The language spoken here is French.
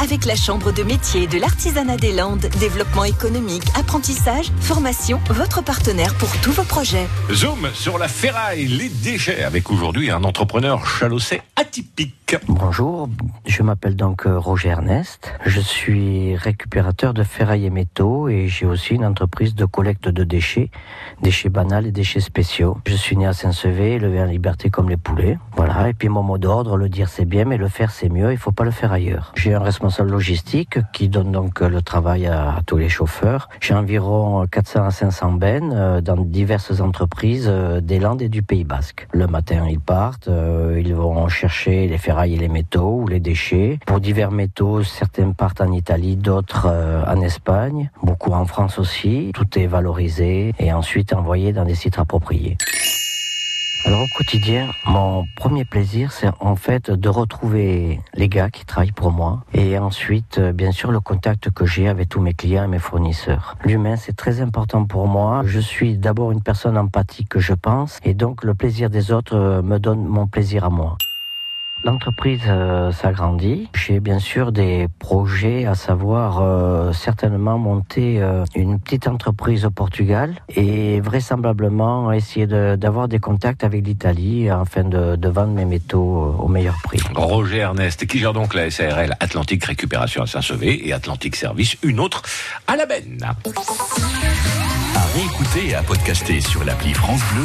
avec la Chambre de métier de l'artisanat des Landes. Développement économique, apprentissage, formation, votre partenaire pour tous vos projets. Zoom sur la ferraille, les déchets, avec aujourd'hui un entrepreneur chalossé atypique. Bonjour, je m'appelle donc euh, Roger Ernest. Je suis récupérateur de ferraille et métaux et j'ai aussi une entreprise de collecte de déchets, déchets banals et déchets spéciaux. Je suis né à Saint-Sevé, élevé en liberté comme les poulets. Voilà, et puis mon mot d'ordre, le dire c'est bien, mais le faire c'est mieux, il faut pas le faire ailleurs. J'ai un responsable logistique qui donne donc euh, le travail à, tous les chauffeurs. J'ai environ 400 à 500 bennes euh, dans diverses entreprises des Landes et du Pays Basque. Le matin, ils partent, ils vont chercher les ferrailles les métaux ou les déchets. Pour divers métaux, certains partent en Italie, d'autres euh, en Espagne, beaucoup en France aussi. Tout est valorisé et ensuite envoyé dans des sites appropriés. Alors au quotidien, mon premier plaisir, c'est en fait de retrouver les gars qui travaillent pour moi et ensuite, euh, bien sûr, le contact que j'ai avec tous mes clients et mes fournisseurs. L'humain, c'est très important pour moi. Je suis d'abord une personne empathique, je pense, et donc le plaisir des autres euh, me donne mon plaisir à moi. L'entreprise euh, s'agrandit. J'ai bien sûr des projets, à savoir euh, certainement monter euh, une petite entreprise au Portugal et vraisemblablement essayer de- d'avoir des contacts avec l'Italie afin de, de vendre mes métaux euh, au meilleur prix. Roger Ernest, qui gère donc la SARL Atlantique Récupération à Saint-Sevé et Atlantique Service, une autre à la benne. À réécouter et à podcaster sur l'appli France Bleu